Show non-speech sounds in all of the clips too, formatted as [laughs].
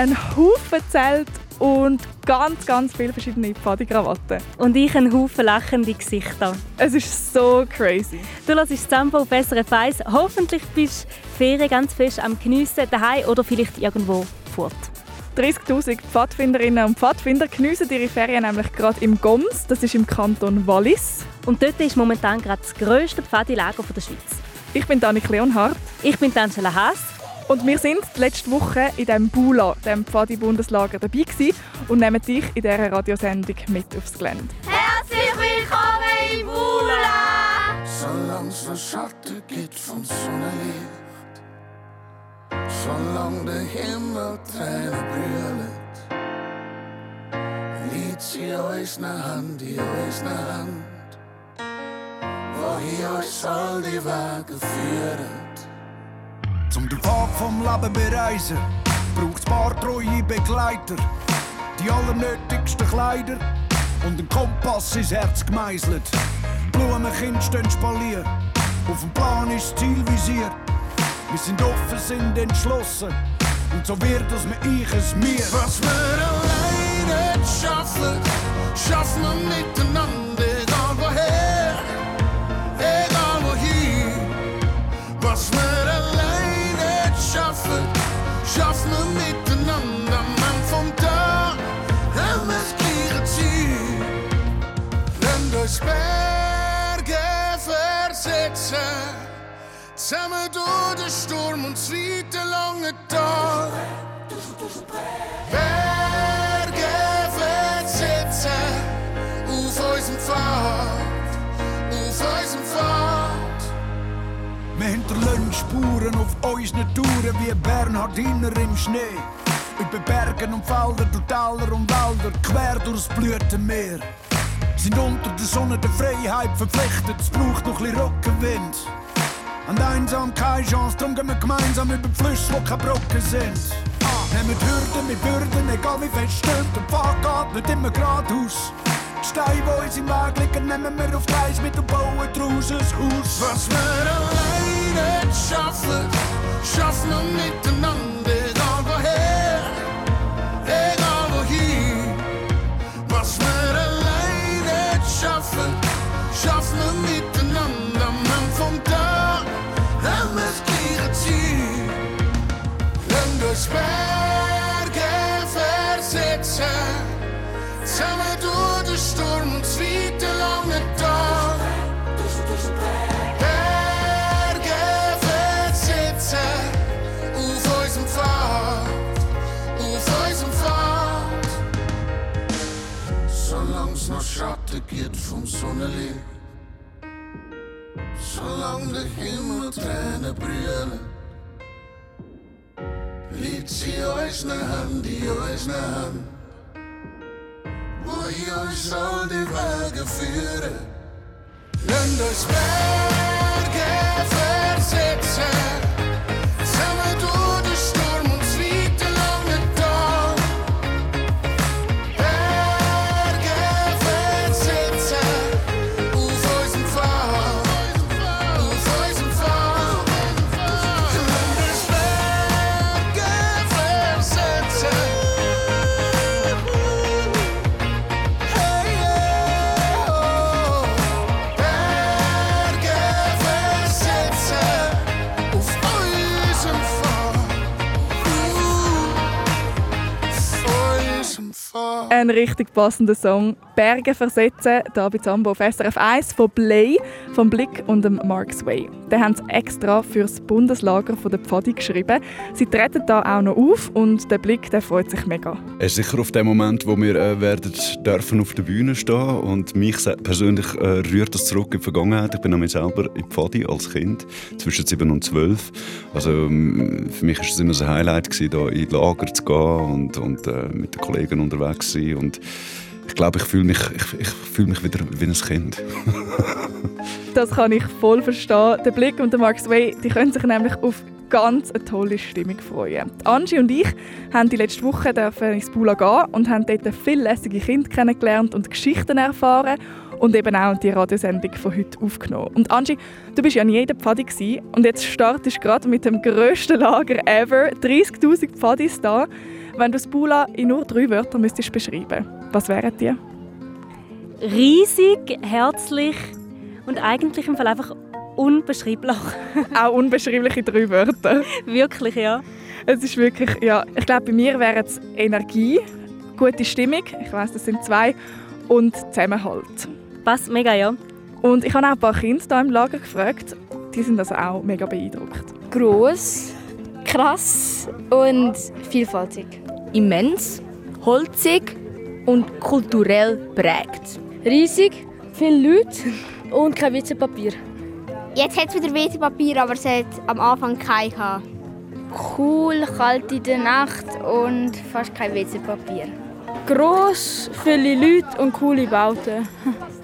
ein Haufen Zelt und ganz, ganz viele verschiedene Pfadi-Krawatten. Und ich einen Haufen lachende Gesichter. Es ist so crazy. Du hörst Zambo auf SRF 1. Hoffentlich bist du Ferien ganz fest am Geniessen daheim oder vielleicht irgendwo fort. 30'000 Pfadfinderinnen und Pfadfinder geniessen ihre Ferien nämlich gerade im Goms, das ist im Kanton Wallis. Und dort ist momentan gerade das grösste Pfadilager der Schweiz. Ich bin Danik Leonhardt. Ich bin Angela Haas. Und wir sind letzte Woche in diesem Bula, dem Pfadi-Bundeslager, dabei gewesen und nehmen dich in dieser Radiosendung mit aufs Gelände. Herzlich willkommen im Bula! Solange es noch Schatten gibt vom Sonnenlicht Zolang der Himmel Tränen brüllt, liegt sie euch nach Hand, die euch nach Hand, wohin euch soll die Wege führen. Zum den Pfad vom Leben bereisen, braucht es paar treue Begleiter, die allernötigsten Kleider und ein Kompass ins Herz gemeißelt. Blumenkind stehen spaliert, auf dem Plan ist Ziel visiert. Wir sind offen, sind entschlossen. Und so wird es mir ich es mir. Was wir alleine schaffen, schaffen wir miteinander, egal woher, egal wohin. Was wir schaffen wir miteinander. Man vom Tag das gleiche Ziel. Wenn durchs Berge versetzen. Zusammen durch den Sturm und das weite lange Tal. Berge hinterlassen Spuren auf unseren Touren wie Bernhardiner im Schnee. Über Bergen und Felder, durch Täler und Wälder, quer durchs Blütenmeer. Sind unter der Sonne der Freiheit verpflichtet, es braucht noch ein bisschen Rückenwind. An der Einsamkeit Chance, drum gehen wir gemeinsam über Flüsse, wo keine Brocken sind. Nehmen die Hürden mit Bürden, egal wie fest stimmt, der Pfad geht nicht immer geradeaus. Die Steine, die uns im Weg liegen, nehmen wir auf Reis mit und bauen draus ein Haus. Was wir alleine schaffen, schaffen wir miteinander, egal woher, egal wohin. Was wir alleine schaffen, schaffen wir miteinander, man vom Tag haben wir das gleiche Ziel. Wenn durchs Berge Schatten gibt vom Sonnenlicht, solange der Himmel Tränen brüllen, liegt sie euch ne Hand, die euch ne Hand, wo ihr euch soll die Wege führen. Länd euch Berge versetzen, Pfad. Ein richtig passender Song. Berge versetzen, da bei Zambo auf SRF 1 von Play, vom Blick und dem Mark Sway. Den haben sie extra für das Bundeslager von der Pfadi geschrieben. Sie treten da auch noch auf und der Blick der freut sich mega. Es ist sicher auf den Moment, wo wir äh, werden dürfen auf der Bühne stehen und mich persönlich äh, rührt das zurück in die Vergangenheit. Ich bin nämlich selber in Pfadi als Kind, zwischen 7 und 12. Also für mich war es immer ein Highlight, da in Lager zu gehen und, und äh, mit den Kollegen unterwegs zu sein. Und ich glaube, ich fühle mich, ich, ich fühle mich wieder wie ein Kind. [laughs] Das kann ich voll verstehen. Der Blick und der Mark Sway die können sich nämlich auf ganz eine tolle Stimmung freuen. Die Angie und ich haben die letzte Woche ins Bula gehen und haben dort viele lässige Kinder kennengelernt und Geschichten erfahren und eben auch die Radiosendung von heute aufgenommen. Und Angie, du bist ja nie in der Pfadi und jetzt startest du gerade mit dem grössten Lager ever, 30'000 Pfadis da. Wenn du das Bula in nur drei Wörtern müsstest beschreiben, was wären die? Riesig, herzlich und eigentlich im Fall einfach unbeschreiblich. [laughs] Auch unbeschreibliche drei Wörter. wirklich, ja. Es ist wirklich, ja, ich glaube, bei mir wären es Energie, gute Stimmung, ich weiß, das sind zwei, und Zusammenhalt. Passt mega, ja. Und ich habe auch ein paar Kinder hier im Lager gefragt, die sind also auch mega beeindruckt. Groß, krass und vielfältig. Immens, holzig und kulturell prägt. Riesig, viele Leute und kein WC-Papier. Jetzt hat es wieder WC-Papier, aber es hat am Anfang kein gehabt. Cool, kalt in der Nacht und fast kein WC-Papier. Gross, viele Leute und coole Bauten.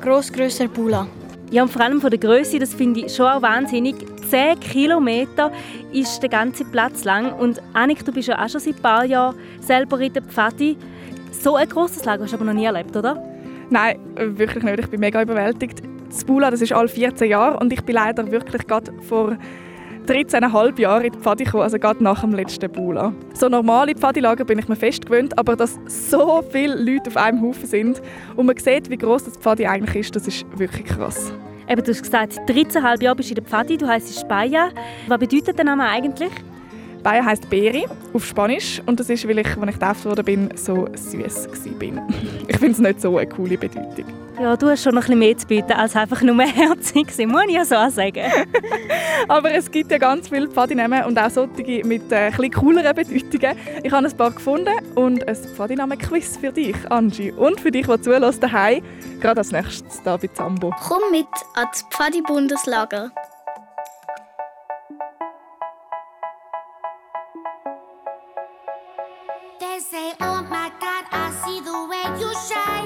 Gross, grösser Pula. Ja, und vor allem von der Größe, das finde ich schon auch wahnsinnig. 10 Kilometer ist der ganze Platz lang. Und Annik, du bist ja auch schon seit ein paar Jahren selber in der Pfadi. So ein grosses Lager hast du aber noch nie erlebt, oder? Nein, wirklich nicht. Ich bin mega überwältigt. Das Bula, das ist alle 14 Jahre und ich bin leider wirklich gerade vor 13,5 Jahren in die Pfadi gekommen, also gerade nach dem letzten Bula. So normale Pfadilager bin ich mir fest gewöhnt, aber dass so viele Leute auf einem Haufen sind und man sieht, wie groß das Pfadi eigentlich ist, das ist wirklich krass. Eben, du hast gesagt, 13,5 Jahre bist du in der Pfadi, du heisst Speyer. Was bedeutet der Name eigentlich? Speyer heisst Beere auf Spanisch und das ist, weil ich, als ich getauft worden bin, so süß bin. [laughs] Ich finde es nicht so eine coole Bedeutung. Ja, du hast schon noch ein bisschen mehr zu bieten als einfach nur [laughs] herzig sein, muss ich ja so sagen. [laughs] Aber es gibt ja ganz viele Pfadinamen und auch solche mit äh, etwas cooleren Bedeutungen. Ich habe ein paar gefunden und ein Pfadinamen-Quiz für dich, Angie. Und für dich, der zuhört daheim, gerade als nächstes hier bei Zambo. Komm mit ans Pfadi-Bundeslager. The way you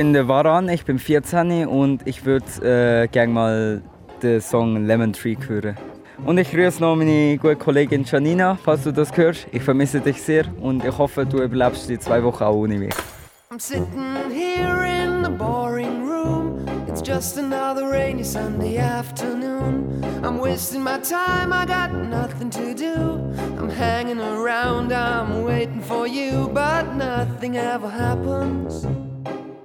bin der Varan, ich bin 14 und ich würde äh, gerne mal den Song Lemon Tree hören. Und ich grüße noch meine gute Kollegin Janina, falls du das hörst. Ich vermisse dich sehr und ich hoffe, du überlebst die zwei Wochen auch ohne mich. I'm sitting here in the boring room. It's just another rainy Sunday afternoon. I'm wasting my time, I got nothing to do. I'm hanging around, I'm waiting for you, but nothing ever happens.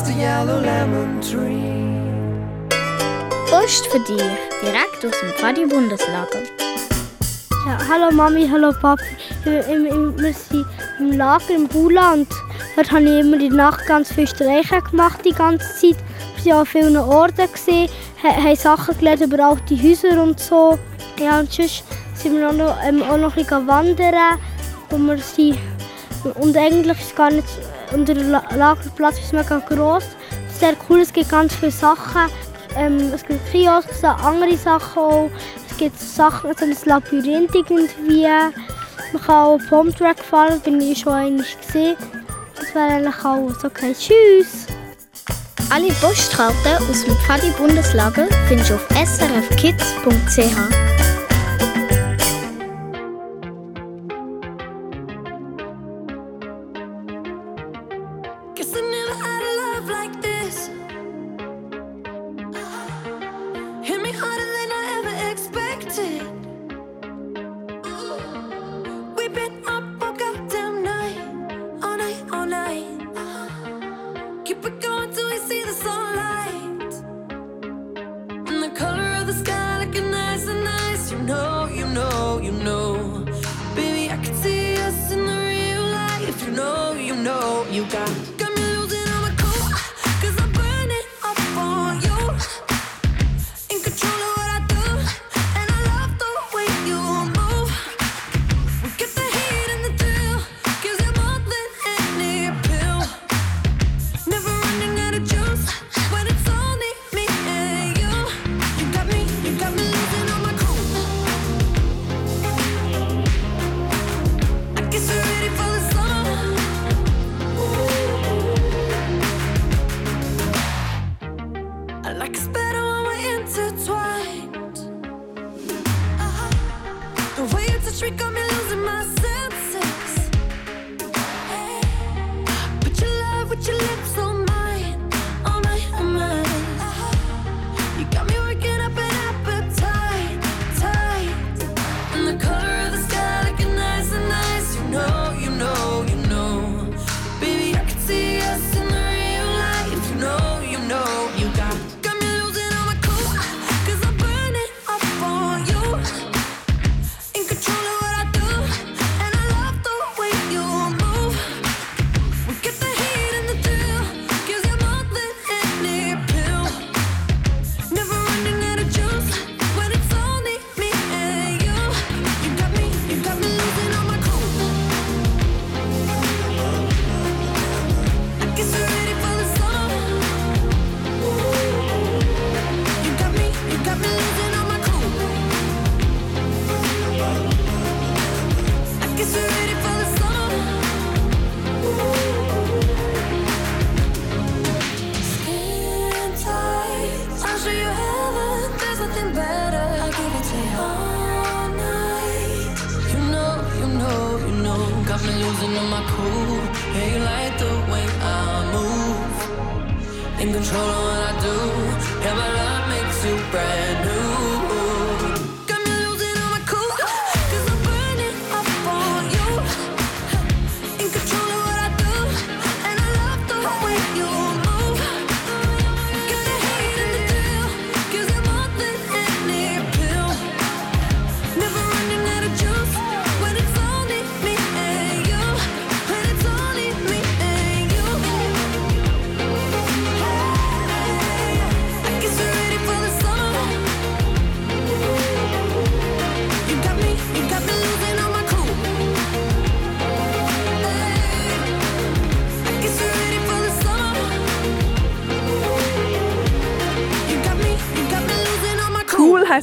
just a yellow lemon tree. Post für dich, direkt aus dem Pfadi Bundeslager. Ja, hallo Mami, hallo Papi. Wir, sind im Lager im Bula und dort habe ich immer die Nacht ganz viele Streiche gemacht die ganze Zeit. Wir waren an vielen Orten, gesehen, haben Sachen gelernt über alte Häuser und so. Ja, und sonst sind wir auch noch, ähm, auch noch ein bisschen wandern, wo wir sind. Und eigentlich ist es gar nicht, und der La- Lagerplatz ist mega gross. Sehr cool, es gibt ganz viele Sachen. Ähm, es gibt Kiosks, andere Sachen auch. Es gibt Sachen, so ein Labyrinth irgendwie. Man kann auch Bombtrack fahren, bin ich schon einmal gesehen. Das wäre eigentlich alles. Okay, tschüss! Alle Postkarten aus dem Pfadi Bundeslager findest du auf srfkids.ch.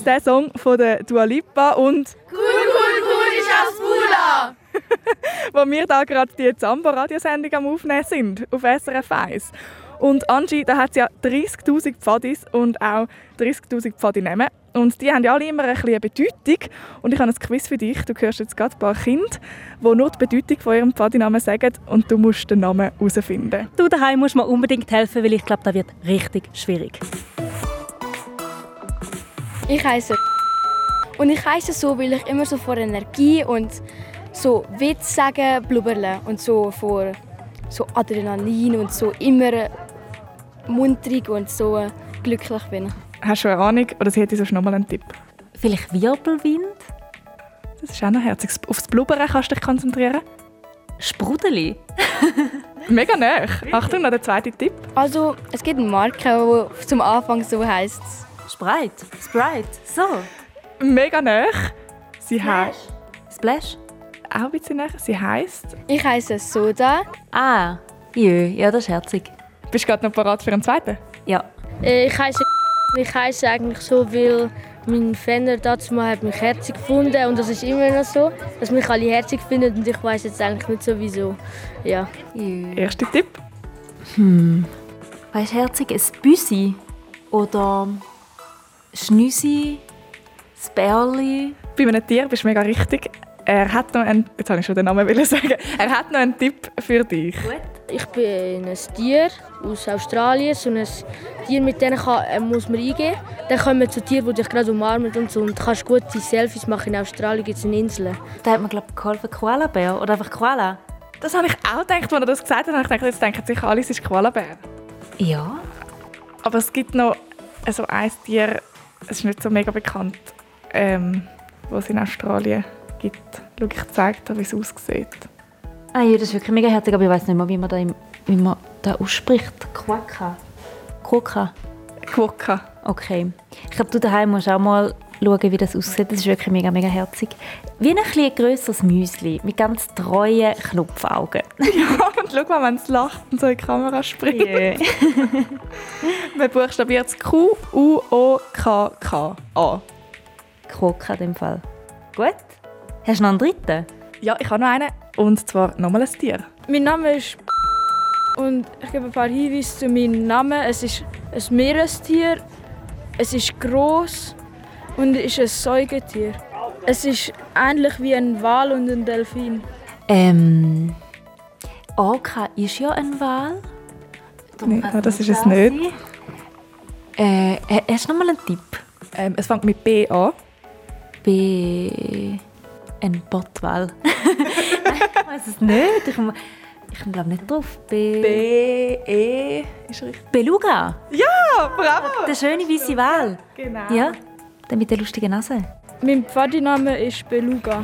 der Song von der Dua Lipa und Cool, cool, cool ist aus Bula! [laughs] wo wir da gerade die Zambo-Radiosendung am Aufnehmen sind, auf SRF 1. Und Angie, da hat es ja 30'000 Pfadis und auch 30'000 Pfadinehmen. Und die haben ja alle immer ein bisschen eine Bedeutung. Und ich habe ein Quiz für dich. Du hörst jetzt gerade ein paar Kinder, die nur die Bedeutung von ihrem Pfadinamen sagen und du musst den Namen herausfinden. Du daheim musst mir unbedingt helfen, weil ich glaube, das wird richtig schwierig. Ich heiße und ich heiße so, weil ich immer so vor Energie und so Witz sagen blubberle und so vor so Adrenalin und so immer munterig und so glücklich bin. Hast du eine Ahnung oder hätte sonst noch mal einen Tipp? Vielleicht Wirbelwind? Das ist auch noch herzig. Aufs Blubbern kannst du dich konzentrieren. Sprudeli? [laughs] Mega nah. Achtung, noch der zweite Tipp. Also, es gibt eine Marke, die zum Anfang so heisst. Sprite. Sprite. So. Mega nah. Sie heißt. Splash? Auch ein bisschen näher. Sie heisst. Ich heiße Soda. Ah, jö, ja, das ist herzig. Bist du gerade noch parat für einen zweiten? Ja. Äh, Ich heiße [laughs] ich heiße eigentlich so, weil mein Fan dazu mal hat mich herzig gefunden und das ist immer noch so, dass mich alle herzig finden und ich weiß jetzt eigentlich nicht so wieso. Ja. Erster Tipp. Hm. Weißt du, herzig, ein Büsi oder Schnüsi, das Bärli. Bei einem Tier bist du mega richtig. Er hat noch einen, jetzt habe ich schon den Namen sagen. Er hat noch einen Tipp für dich. Ich bin ein Tier aus Australien, so ein Tier, mit dem kann, äh, muss man eingehen. Dann kommen wir zu Tieren, die dich gerade umarmen und so. Und du kannst gute Selfies machen. In Australien gibt es eine Insel. Da hat man, glaube ich, geholfen, Koala-Bär oder einfach Koala. Das habe ich auch gedacht, als er das gesagt hat. habe ich gedacht, jetzt denken sicher alle, es ist Koalabär. Ja. Aber es gibt noch also ein Tier, es ist nicht so mega bekannt, ähm, was es in Australien gibt. Schau, ich zeige dir, wie es aussieht. Ah ja, das ist wirklich mega herzig, aber ich weiß nicht mehr, wie man da, im, wie man da ausspricht. Quokka. Quokka. Quokka. Okay. Ich glaube, du daheim musst auch mal schauen, wie das aussieht. Das ist wirklich mega, mega herzig. Wie ein bisschen grösseres Müsli mit ganz treuen Knopfaugen. [laughs] Ja, und schau mal, wenn es lacht und so in die Kamera springt. Yeah. [laughs] Man buchstabiert es Q-U-O-K-K-A. Quokka in dem Fall. Gut. Hast du noch einen dritten? Ja, ich habe noch einen. Und zwar nochmal ein Tier. Mein Name ist und ich gebe ein paar Hinweise zu meinem Namen. Es ist ein Meerestier, es ist groß und es ist ein Säugetier. Es ist ähnlich wie ein Wal und ein Delfin. Ähm. Orca ist ja ein Wal. Nein, ah, das ist es nicht. Äh, äh, hast du noch mal einen Tipp? Ähm, es fängt mit B an. B. Ein Bottwal. [laughs] ich weiß es nicht. Ich, ich glaube nicht drauf. B. B. E. Ist richtig. Beluga. Ja, bravo! Der schöne weiße Wal. Genau. Ja, mit der lustigen Nase. Mein Pfadiname ist Beluga.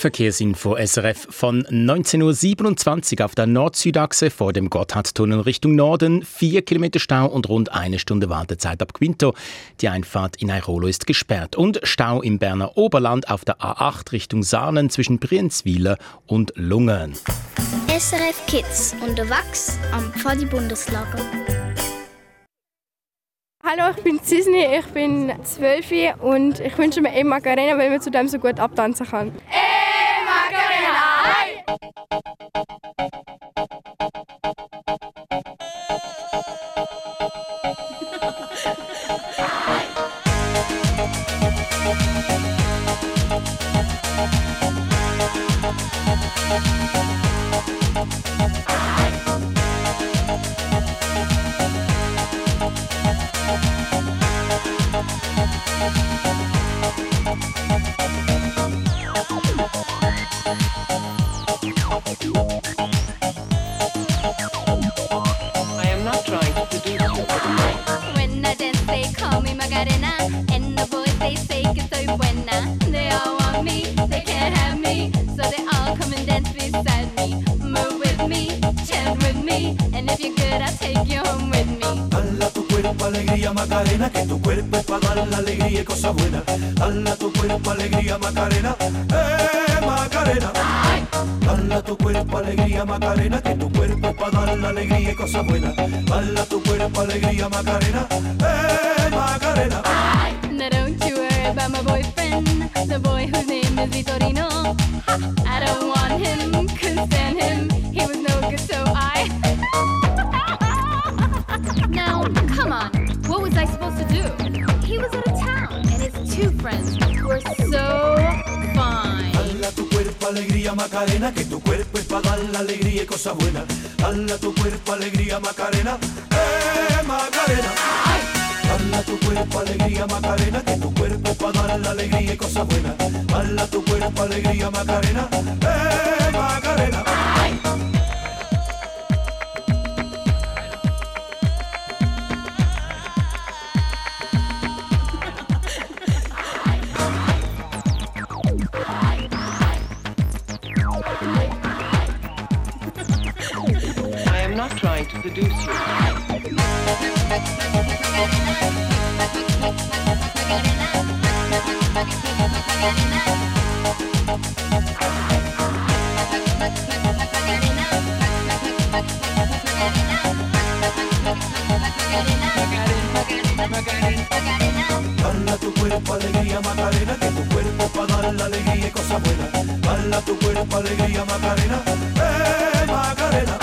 Verkehrsinfo SRF von 19.27 Uhr auf der Nord-Süd-Achse vor dem Gotthardtunnel Richtung Norden. Vier Kilometer Stau und rund eine Stunde Wartezeit ab Quinto. Die Einfahrt in Airolo ist gesperrt. Und Stau im Berner Oberland auf der A8 Richtung Sahnen zwischen Brienzwiler und Lungen. SRF Kids unterwegs am Pfadi-Bundeslager. Hallo, ich bin Cisni, ich bin 12 und ich wünsche mir Emma Macarena, weil man zu dem so gut abtanzen kann. I Bala tu cuerpo, alegría, Macarena. ¡Eh, Macarena! ¡Ay! not trying to seduce you. Bala tu cuerpo, alegría, Macarena, cuerpo para alegría y cosas buenas. Bala tu cuerpo, Macarena, eh, Macarena.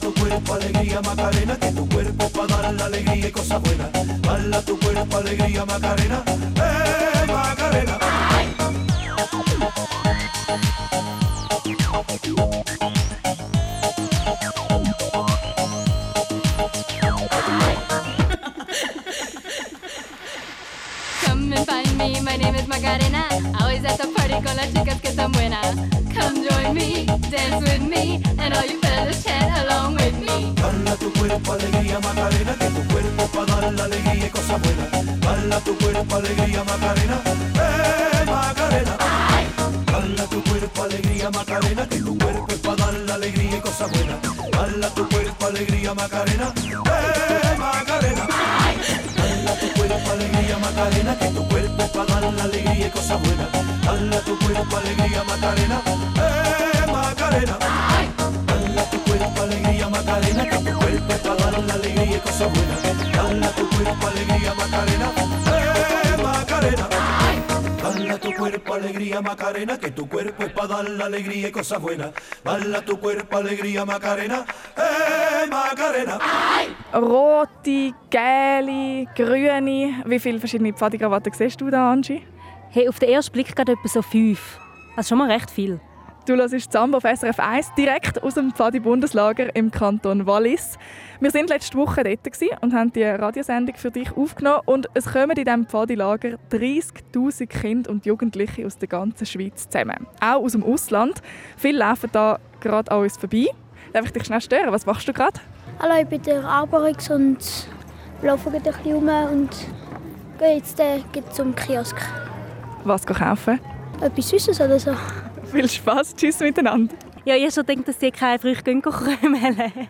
Tu cuerpo, Macarena, cuerpo para alegría y. Bala tu cuerpo, alegría, Macarena, eh, Macarena. Come and find me, my name is Macarena. Always at the party con las chicas que están buenas. Come join me, dance with me, and all you fellas chat along with me. Bala tu cuerpo, alegría, Macarena, que tu cuerpo para dar la alegría y cosas buenas. Bala tu cuerpo, alegría, Macarena, eh, Macarena. Bala tu cuerpo, alegría, Macarena, que tu cuerpo es para dar la alegría y cosas buenas. Bala tu cuerpo, alegría, Macarena, eh, Macarena. Bala tu cuerpo, alegría, Macarena, que tu cuerpo es para dar la alegría y cosas buenas. Bala tu cuerpo, alegría, Macarena, eh, Macarena. Cuerpo para dar la alegría y cosas buenas. Bala tu cuerpo, alegría, Macarena, eh, Macarena. Bala tu cuerpo, alegría, Macarena, que tu cuerpo es para dar la alegría y cosas buenas. Bala tu cuerpo, alegría, Macarena, eh, Macarena. Rote, gelbe, grüne. Wie viele verschiedene Pfadikrawatten siehst du da, Angie? Hey, auf den ersten Blick gerade etwa so fünf. Das ist schon mal recht viel. Du hörst Samba auf SRF 1 direkt aus dem Pfadi-Bundeslager im Kanton Wallis. Wir waren letzte Woche dort und haben die Radiosendung für dich aufgenommen. Und es kommen in diesem Pfadi-Lager 30'000 Kinder und Jugendliche aus der ganzen Schweiz zusammen. Auch aus dem Ausland. Viele laufen da gerade an uns vorbei. Darf ich dich schnell stören? Was machst du gerade? Hallo, ich bin der Alberix und laufe ein bisschen rum und gehe jetzt äh, zum Kiosk. Was kaufen? Etwas Süßes oder so. Viel Spaß, tschüss miteinander. Ja, ich habe schon gedacht, dass die keine Früchte krümeln. [laughs]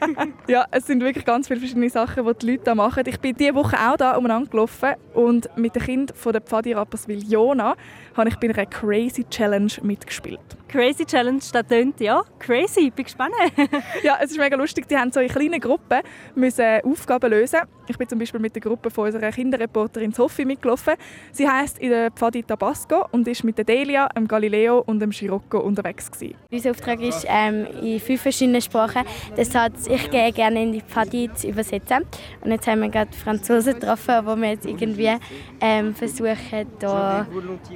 [laughs] Ja, es sind wirklich ganz viele verschiedene Sachen, die die Leute da machen. Ich bin diese Woche auch da umeinander gelaufen und mit den Kindern von der Pfadi Rapperswil Jona habe ich bei einer Crazy Challenge mitgespielt. Crazy Challenge, das tönt, ja. Crazy, bin gespannt. [laughs] Ja, es ist mega lustig. Die haben so in kleinen Gruppen müssen Aufgaben lösen. Ich bin zum Beispiel mit der Gruppe von unserer Kinderreporterin Sophie mitgelaufen. Sie heißt in der Pfadi Tabasco und ist mit der Delia, dem Galileo und dem Scirocco unterwegs gewesen. Unser Auftrag ist ähm, in fünf verschiedenen Sprachen. Das heißt, ich gehe gerne in die Pfadi zu übersetzen. Und jetzt haben wir gerade Franzosen getroffen, wo wir jetzt irgendwie ähm, versuchen, da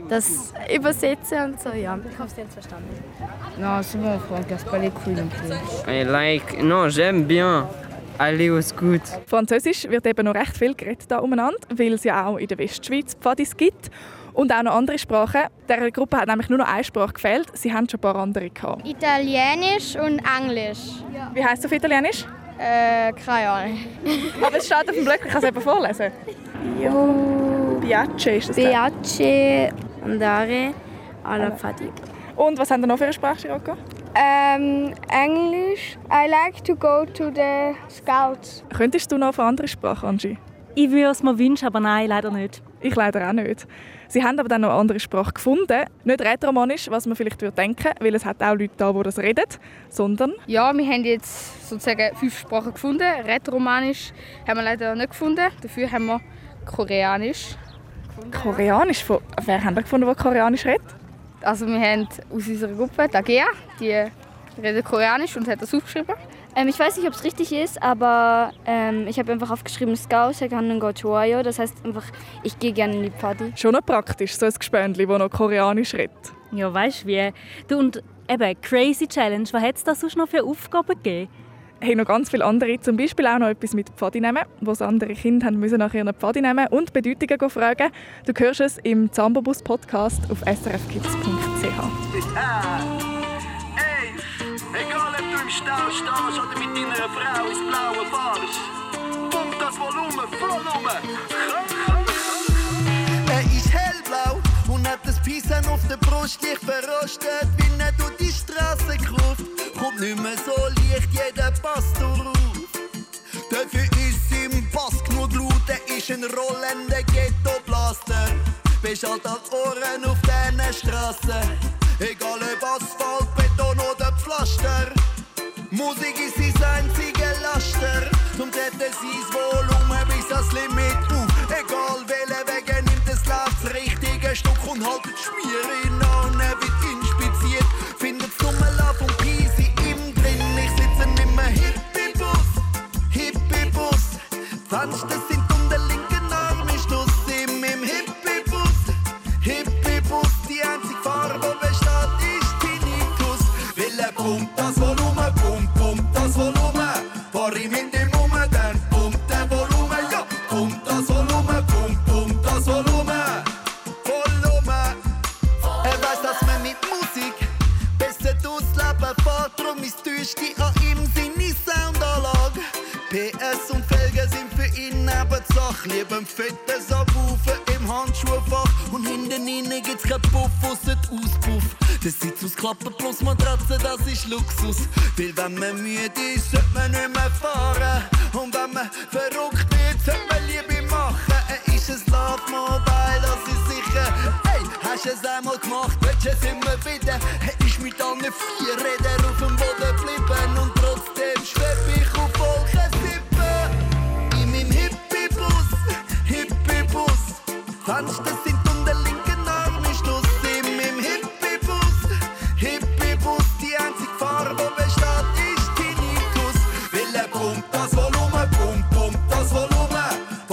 das übersetzen und so. Ja, ich hoffe, Sie haben es verstanden. Non, c'est bon, on ne casse pas les couilles non plus. I like. Non, j'aime bien aller au scout. Französisch wird eben noch recht viel geredet da umeinander, weil es ja auch in der Westschweiz Pfadis gibt. Und auch noch andere Sprachen. Der Gruppe hat nämlich nur noch eine Sprache gefehlt. Sie haben schon ein paar andere gehabt. Italienisch und Englisch. Wie heißt es auf Italienisch? Äh, keine Ahnung. [laughs] Aber es steht auf dem Blöckel, ich kann es eben vorlesen. Jo. Biace ist das. Biace andare alla Pfadi. Und was haben wir noch für eine Sprache, Rocco? Ähm, Englisch. I like to go to the Scouts. Könntest du noch auf eine andere Sprache, Angie? Ich würde es mir wünschen, aber nein, leider nicht. Ich leider auch nicht. Sie haben aber dann noch eine andere Sprache gefunden. Nicht rätoromanisch, was man vielleicht würde denken, weil es hat auch Leute da, die das reden, sondern... Ja, wir haben jetzt sozusagen fünf Sprachen gefunden. Rätoromanisch haben wir leider nicht gefunden. Dafür haben wir Koreanisch. Koreanisch? Von, wer haben wir gefunden, der Koreanisch redet? Also wir haben aus unserer Gruppe die Agea, die redet Koreanisch und hat das aufgeschrieben. Ähm, ich weiß nicht, ob es richtig ist, aber ähm, ich habe einfach aufgeschrieben Scouts, ich kann go Chuayo. Das heißt einfach, ich gehe gerne in die Party. Schon noch praktisch, so ein Gespöndli, das noch Koreanisch redet. Ja, weißt du wie? Du und eben, Crazy Challenge, was hat es da sonst noch für Aufgaben gegeben? Hey, noch ganz viele andere, zum Beispiel auch noch etwas mit Pfadi nehmen, wo das andere Kinder haben müssen nach ihren Pfadi nehmen und Bedeutungen fragen. Du hörst es im Zambobus Podcast auf srfkids.ch. Ey, egal ob du im Stau stehst oder mit deiner Frau ins Blaue fahrst, pump das Volumen voll um. Er ist hellblau hat das Piesen auf der Brust, leicht verrostet, wie er durch die Straße gruft. Kommt nicht mehr so leicht, jeder passt darauf. Dafür ist im Pass genug laut, er ist ein rollender Ghetto-Blaster. Bist halt als Ohren auf diesen Straßen. Egal ob Asphalt, Beton oder Pflaster. Musik ist sein einziger Laster. Zum Retten sein Volumen bis ans Limit. Uh, egal welcher und haltet Schmier in das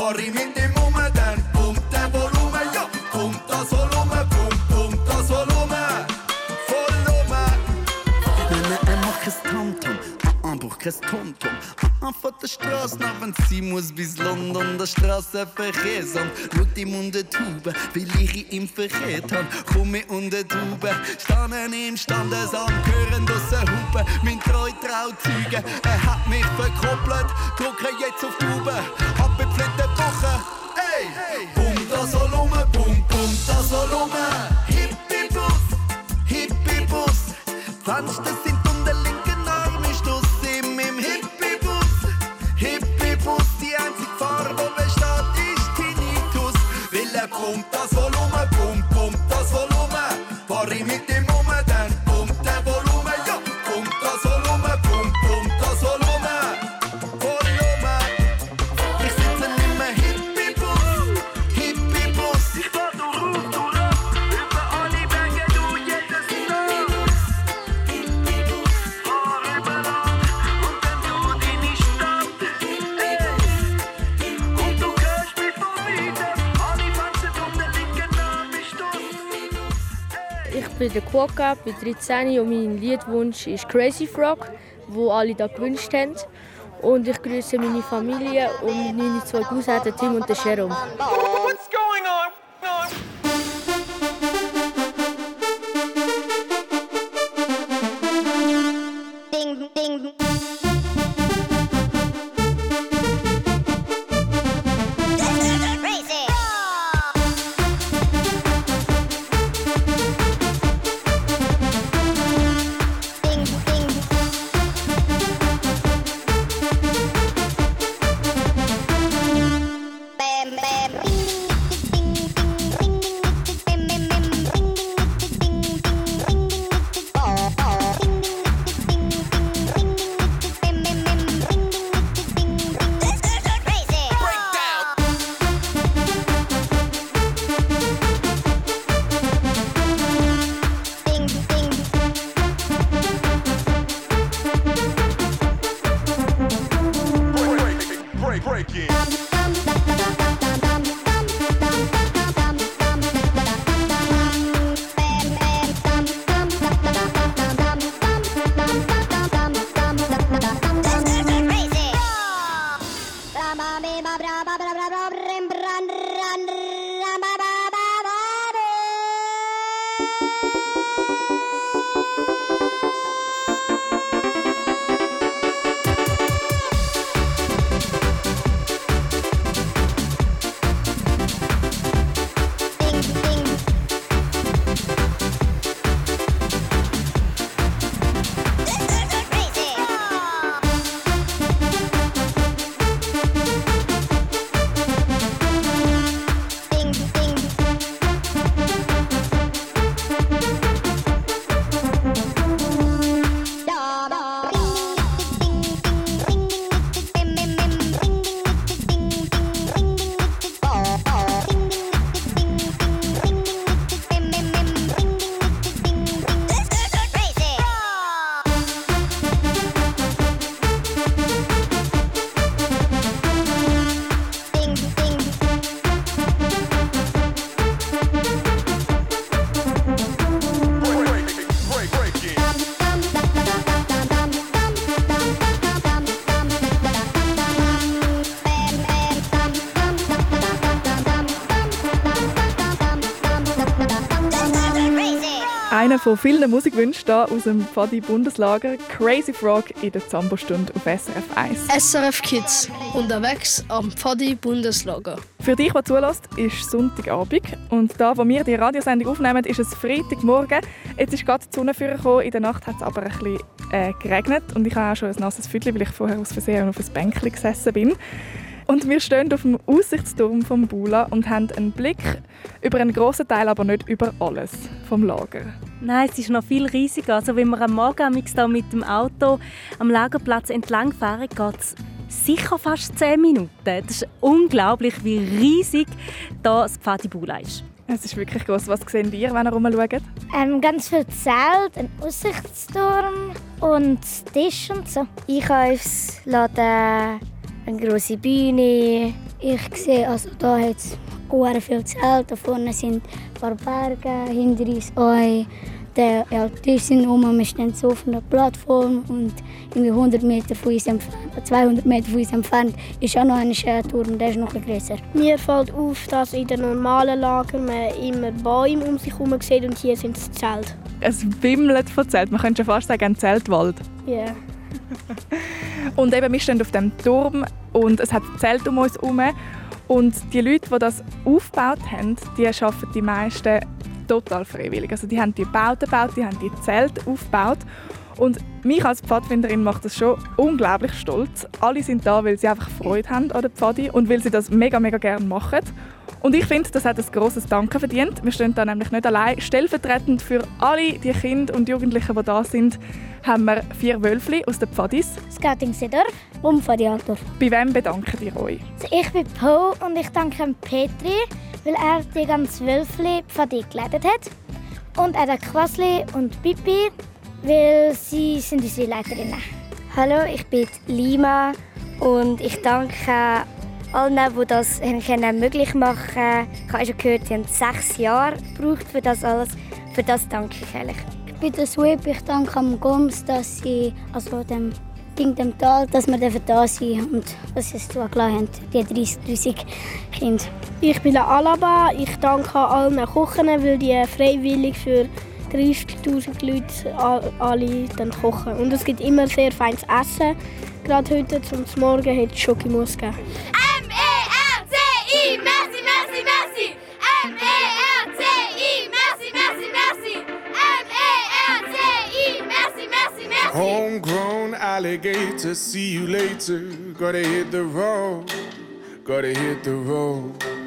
Volumen. Vor ihm in dem Moment, dann pumpt der Volumen, ja. Pumpt das Volumen, pumpt, pumpt das Volumen. Volumen. Nein, nein, er von der Straße nach, wenn sie muss bis London, der Straßenverkehrsamt. Schaut ihm unter die Tube, weil ich ihn verkehrt hab. Komm ich unter die Tube, standen im Standesamt, hören aus der Hupe, mein treu Trauzeuge. Er hat mich verkoppelt, drücke jetzt auf die Tube, abgepflegte Woche. Ey, pump das Volumen, pump, pump das Volumen. Hippie-Bus, Hippie-Bus, Fenster sind Quokka, bin 13 und mein Liedwunsch ist Crazy Frog, wo alle da gewünscht haben. Und ich grüße meine Familie und meine zwei den Tim und den Jerome. What's von vielen Musikwünschen hier aus dem Pfadi Bundeslager. Crazy Frog in der Zambo-Stunde auf SRF 1. SRF Kids, unterwegs am Pfadi Bundeslager. Für dich, der zulässt, ist Sonntagabend. Und da, wo wir die Radiosendung aufnehmen, ist es Freitagmorgen. Jetzt ist gerade die Sonne vorgekommen. In der Nacht hat es aber ein bisschen äh, geregnet. Und ich habe auch schon ein nasses Viertel, weil ich vorher aus Versehen auf ein Bänkchen gesessen bin. Und wir stehen auf dem Aussichtsturm vom Bula und haben einen Blick über einen grossen Teil, aber nicht über alles vom Lager. Nein, es ist noch viel riesiger. Also wenn wir am Morgen da mit dem Auto am Lagerplatz entlang fahren, geht es sicher fast 10 Minuten. Das ist unglaublich, wie riesig da das Pfadi Bula ist. Es ist wirklich groß. Was sehen ihr, wenn ihr rumschaut? Ähm, ganz viel Zelt, ein Aussichtsturm und Tisch und so. Einkaufsladen, eine grosse Bühne. Ich sehe, also da hat es sehr viel Zelt. Da vorne sind ein paar Berge, hinter uns auch. Der sind um, wir stehen so auf einer Plattform und irgendwie 100 Meter von uns entfernt, 200 Meter von uns entfernt ist auch noch ein Turm, der ist noch grösser. Mir fällt auf, dass in den normalen Lagern man immer Bäume um sich herum sieht und hier sind es Zelte. Es wimmelt von Zelt. Man könnte schon fast sagen, ein Zeltwald. Ja. Yeah. [laughs] Und eben, wir stehen auf dem Turm und es hat Zelt um uns herum. Und die Leute, die das aufgebaut haben, die arbeiten die meisten total freiwillig. Also die haben die Bauten gebaut, die haben die Zelte aufgebaut. Und mich als Pfadfinderin macht das schon unglaublich stolz. Alle sind da, weil sie einfach Freude haben an der Pfadi und weil sie das mega, mega gerne machen. Und ich finde, das hat ein grosses Danke verdient. Wir stehen da nämlich nicht allein. Stellvertretend für alle die Kinder und Jugendlichen, die da sind, haben wir vier Wölfli aus den Pfadis. Scouting Sedorf und Pfadi Altdorf. Bei wem bedankt ihr euch? Also ich bin Paul und ich danke Petri, weil er die ganze Wölfli Pfadi geleitet hat. Und auch der Quasli und Pipi, weil sie sind unsere Leiterinnen. Hallo, ich bin Lima und ich danke allen, die das können möglich machen können. Ich habe schon gehört, sie haben sechs Jahre gebraucht für das alles. Für das danke ich eigentlich. Ich bin der Sweep, ich danke am Goms, dass sie, also dem Ding dem Tal, dass wir da sind und dass sie es zugelassen haben, die 30'000 Kinder. Ich bin der Alaba, ich danke allen Kochen, weil die freiwillig für 30'000 Leute alle dann kochen. Und es gibt immer sehr feines Essen. Gerade heute zum Morgen hat es Schokimus gegeben. M-E-R-T-I, merci, merci, merci. M-E-R-T-I, merci, merci, merci. M-E-R-T-I, merci, merci, merci. Homegrown alligator, see you later. Gotta hit the road, gotta hit the road.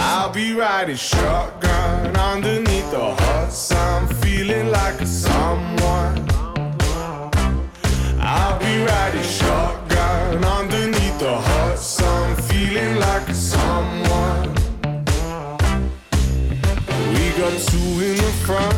I'll be riding shotgun underneath the hot sun, feeling like a someone. I'll be riding shotgun underneath the hot sun, feeling like a someone. We got two in the front,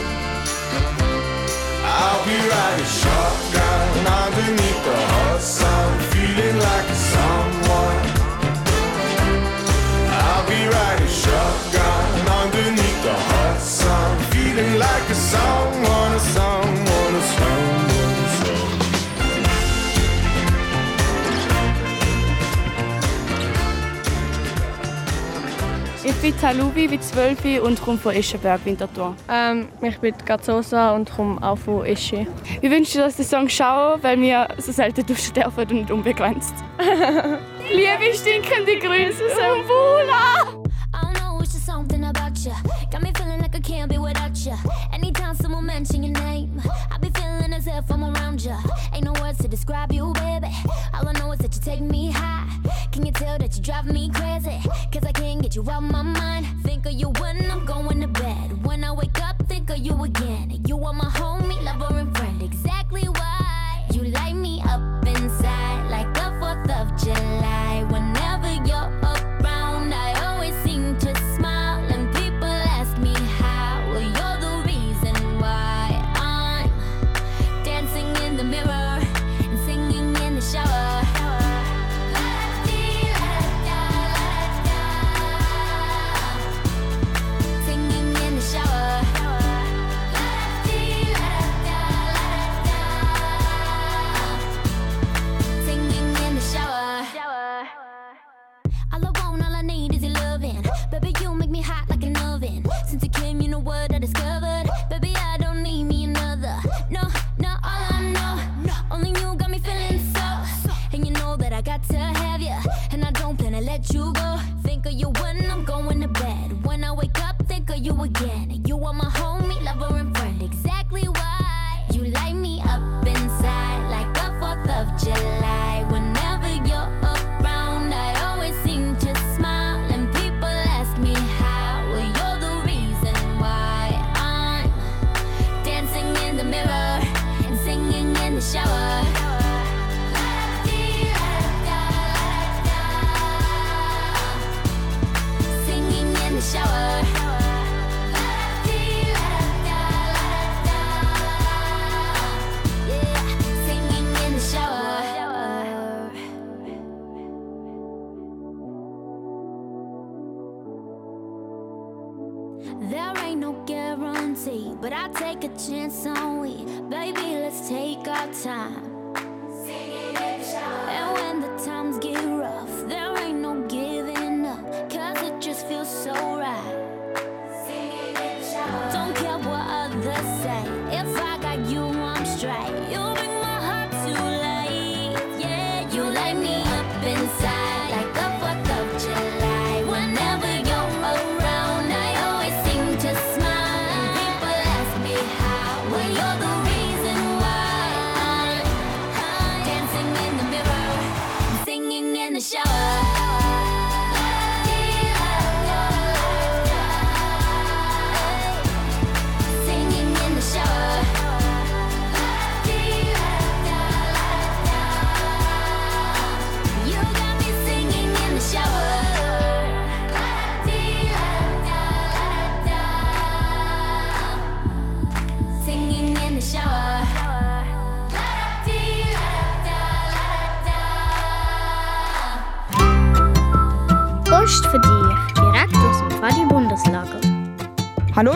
Shotgun underneath the hot sun, feeling like a someone. I'll be riding shotgun underneath the hot sun, feeling like a someone, a someone, a someone, Ich bin Talubi, bin 12 und komme von Eschenberg, Winterthur. Ähm, ich bin Gazosa und komme auch von Esche. Wir wünschen uns den Song schauen, weil wir so selten duschen dürfen und nicht unbegrenzt. [laughs] Liebe stinkende Grüße, Sambula! I don't know, it's just something about you. Got me feeling like I can't be without you. Anytime someone mention your name, I be if I'm around you. Ain't no words to describe you, baby. All I know is that you take me high. Can you tell that you drive me crazy? Cause I can't get you out of my mind. Think of you when I'm going to bed. When I wake up, think of you again. You are my homie, lover, and friend. Exactly why you light me up inside like the 4th of July.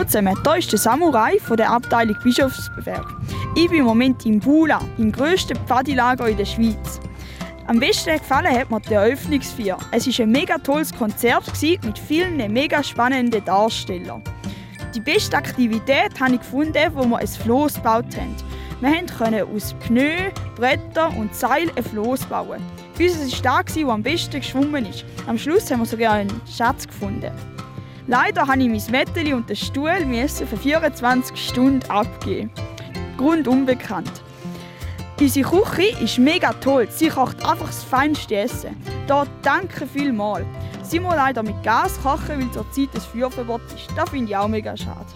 Zusammen, hier ist der Samurai von der Abteilung Bischofsberg. Ich bin im Moment in Bula, im grössten Pfadilager in der Schweiz. Am besten gefallen hat mir die Eröffnungsfeier. Es war ein mega tolles Konzert mit vielen mega spannenden Darstellern. Die beste Aktivität habe ich gefunden, wo wir ein Floß gebaut haben. Wir konnten aus Pneu, Bretter und Seil ein Floß bauen. Unser war der, der am besten geschwommen ist. Am Schluss haben wir sogar einen Schatz gefunden. Leider habe ich mein Mätteli und den Stuhl für 24 Stunden abgeben. Grund unbekannt. Unsere Küche ist mega toll. Sie kocht einfach das feinste Essen. Da danke vielmals. Sie muss leider mit Gas kochen, weil zurzeit das Feuerverbot ist. Das finde ich auch mega schade.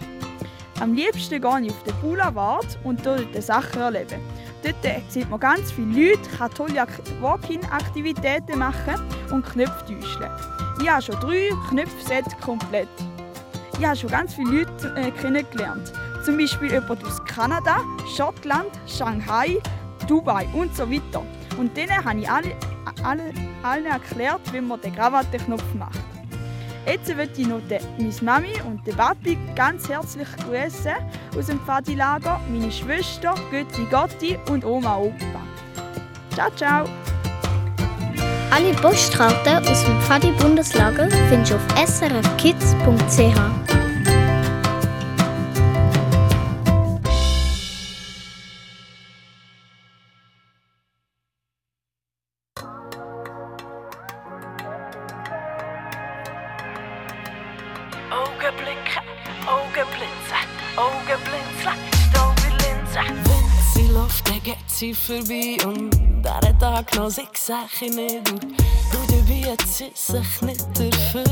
Am liebsten gehe ich auf den Boulevard und dort Sachen erleben. Dort sieht man ganz viele Leute, kann tolle Ak- Walk-in-Aktivitäten machen und Knöpfe täuschen. Ich habe schon drei Knöpfsets komplett. Ich habe schon ganz viele Leute äh, kennengelernt. Zum Beispiel jemand aus Kanada, Schottland, Shanghai, Dubai und so weiter. Und denen habe ich alle, alle, allen erklärt, wie man den Krawattenknopf macht. Jetzt möchte ich noch meine Mami und den Papi ganz herzlich grüßen aus dem Pfadilager, meine Schwester, Götti Gotti und Oma Opa. Ciao, ciao! Alle Postkarten aus dem Pfadi Bundeslager findest du auf srfkids.ch. Ogenblikken, Ogenblitsen, Ogenblinzeln, Staubelinsen. Wenn sie läuft, dann geht sie vorbei sag ich nicht und du dabei hat sie sich nicht dafür.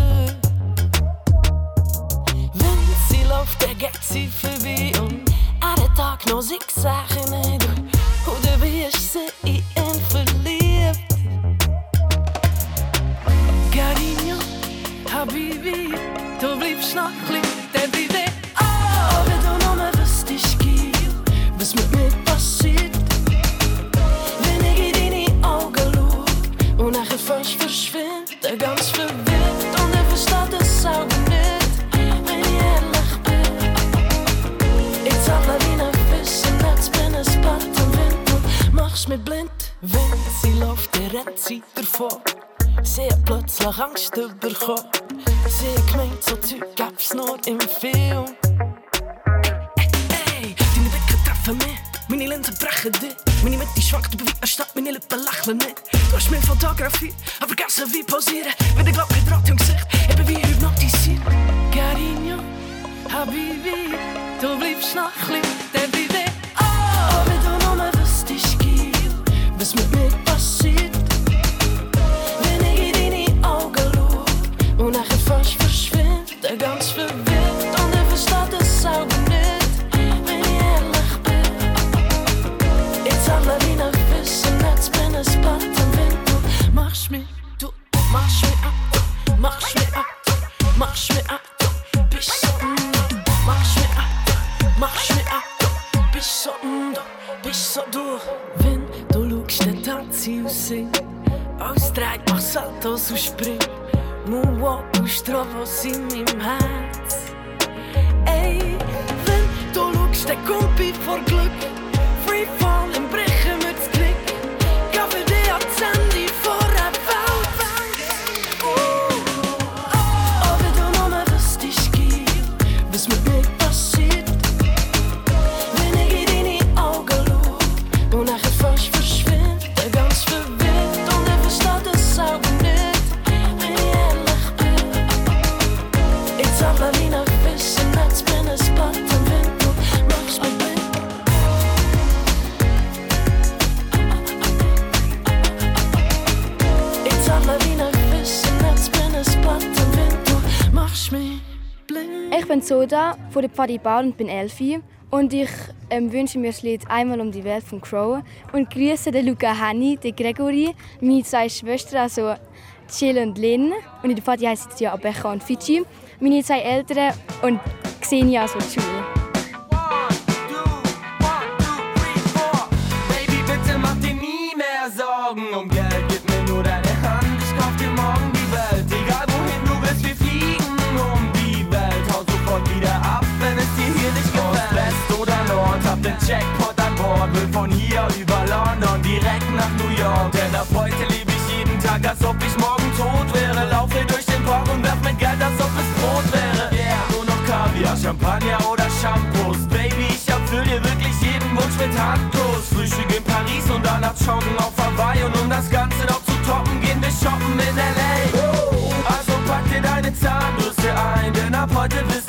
Wenn sie läuft, dann geht sie vorbei und dieser Tag noch ich sag ich nicht und dabei ist sie in ihn verliebt. Carinho, Habibi, du bleibst noch klein, mich blind. Wenn sie läuft, dann rennt sie davon. Sie hat plötzlich Angst bekommen. Sie hat so Zeug gab's nur im Film. Ey, deine Blicke treffen mich. Meine Linsen brechen dich. Meine Mitte schwankt, bewegt anstatt meine Lippen lächeln nicht. Du hast Fotografie, aber wie posieren. Ich glaub, kein Draht im Gesicht, wie hypnotisiert. Carinho, Habibi, du bleibst noch Strafos in meinem Herz. Ey, wenn du schaust, dann kommt vor Glück. Soda von der Paddy Bar und bin Elfi. Und ich ähm, wünsche mir das Lied «Einmal um die Welt» von Crow und grüße den Luca Henny, den Gregory, meine zwei Schwestern, also Jill und Lynn. Und in der Paddy heißen sie ja Abecha und Fidschi. Meine zwei Eltern und Xenia, also die Schule. Jackpot an Bord. Will von hier über London direkt nach New York. Denn ab heute lebe ich jeden Tag, als ob ich morgen tot wäre. Laufe durch den Park und werf mit Geld, als ob es Brot wäre. Yeah, nur noch Kaviar, Champagner oder Shampoos. Baby, ich erfüll dir wirklich jeden Wunsch mit Handkuss. Frühstück in Paris und danach joggen auf Hawaii. Und um das Ganze noch zu toppen, gehen wir shoppen in L.A. Also pack dir deine Zahnbürste ein, denn ab heute bist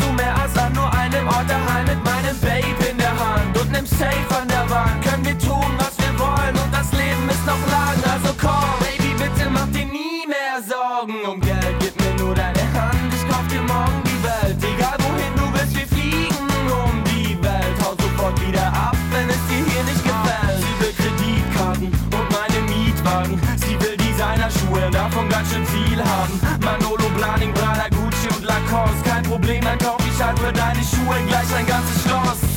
safe an der Wand. Können wir tun, was wir wollen und das Leben ist noch lang. Also komm, Baby, bitte mach dir nie mehr Sorgen um Geld. Gib mir nur deine Hand, ich kauf dir morgen die Welt. Egal wohin du willst, wir fliegen um die Welt. Hau sofort wieder ab, wenn es dir hier nicht gefällt. Sie will Kreditkarten und meine Mietwagen. Sie will Designerschuhe, davon ganz schön viel haben. Manolo, Blaning, Prada, Gucci und Lacoste. Kein Problem, dann kauf ich halt für deine Schuhe gleich ein ganzes Schloss.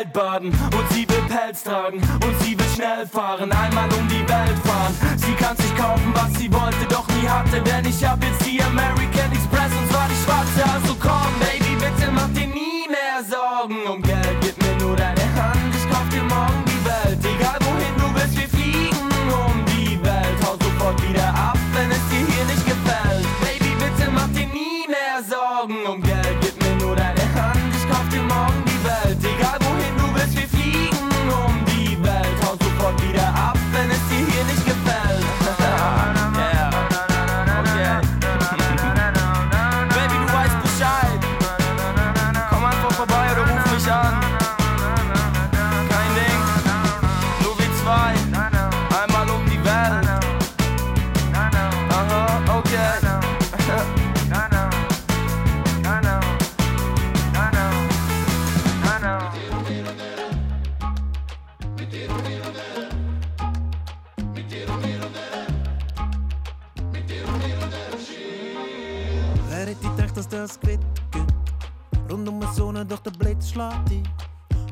Geld baden und sie will Pelz tragen und sie will schnell fahren, einmal um die Welt fahren. Sie kann sich kaufen, was sie wollte, doch nie hatte, denn ich hab jetzt die American Express und zwar die schwarze. Also komm, Baby, bitte mach dir nie mehr Sorgen um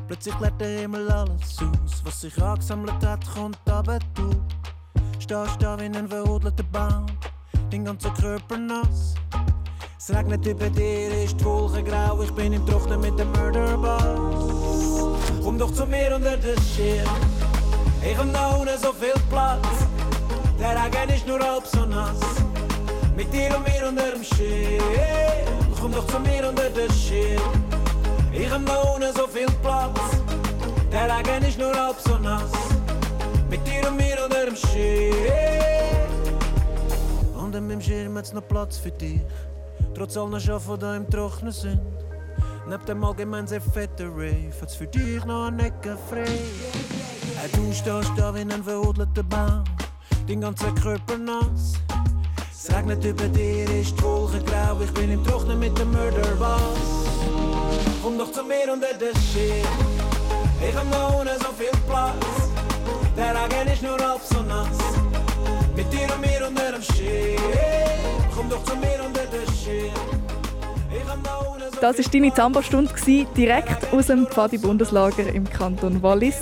Plötzlich klärt der Himmel alles aus. Was sich angesammelt hat, kommt aber du. Stehst da wie ein verhudelter Baum, dein ganzer Körper nass. Es regnet über dir, ist die Wolke grau, ich bin im Trocknen mit dem Murderboss. Komm doch zu mir unter den Schirm, ich hab da unten so viel Platz. Der Regen ist nur halb so nass. Mit dir und mir unter dem Schirm Komm doch zu mir unter den Schirm Ich hab da unten so viel Platz. Der Regen ist nur halb so nass. Mit dir und mir unter dem Schirm. Unter meinem Schirm hat's noch Platz für dich. Trotz allen Schafen, die im Trocknen sind. Neben dem allgemein sehr fetten Rave Hat's für dich noch eine Ecke frei. Hey, Du stehst da wie ein verhudelter Baum. Dein ganzer Körper nass. Es regnet über dir, ist die Wolke grau, ich bin im Trocknen mit dem Murderboss. Komm doch zu mir unter den Schirm, ich hab da unten so viel Platz. Der Regen ist nur halb so nass, mit dir und mir unter dem Schirm. Komm doch zu mir unter den Schirm. Das war deine Zamba-Stunde, direkt aus dem Pfadi-Bundslager im Kanton Wallis.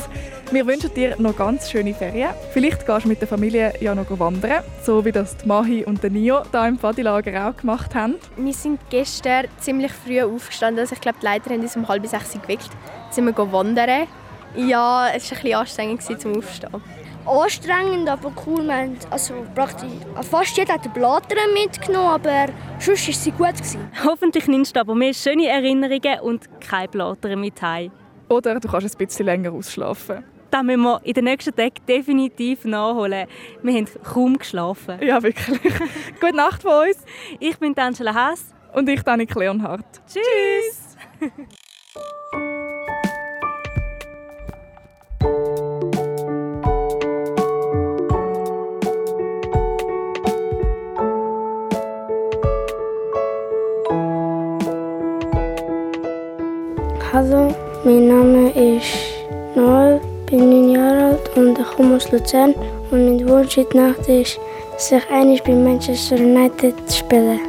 Wir wünschen dir noch ganz schöne Ferien. Vielleicht gehst du mit der Familie ja noch wandern, so wie das die Mahi und der Nio hier im Pfadi-Lager auch gemacht haben. Wir sind gestern ziemlich früh aufgestanden. Also ich glaube, die Leiter haben uns um halb sechs geweckt. Dann sind wir wandern. Ja, es war ein bisschen anstrengend gewesen, zum Aufstehen. Anstrengend, aber cool. Wir haben also praktisch, fast jeder hat Blatter mitgenommen, aber sonst war sie gut. Gewesen. Hoffentlich nimmst du aber mehr schöne Erinnerungen und keine Blatter mit heim. Oder du kannst ein bisschen länger ausschlafen. Das müssen wir in den nächsten Tagen definitiv nachholen. Wir haben kaum geschlafen. Ja, wirklich. [laughs] Gute Nacht von uns. Ich bin Angela Haas. Und ich, Danik Leonhardt. Tschüss. Hallo, mein Name ist Noel, komme aus Luzern. Und mein Wunsch der Nacht ist, dass ich einmal bei Manchester United spiele.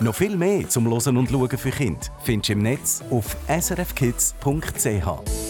Noch viel mehr zum Losen und Schauen für Kinder findest du im Netz auf srfkids.ch.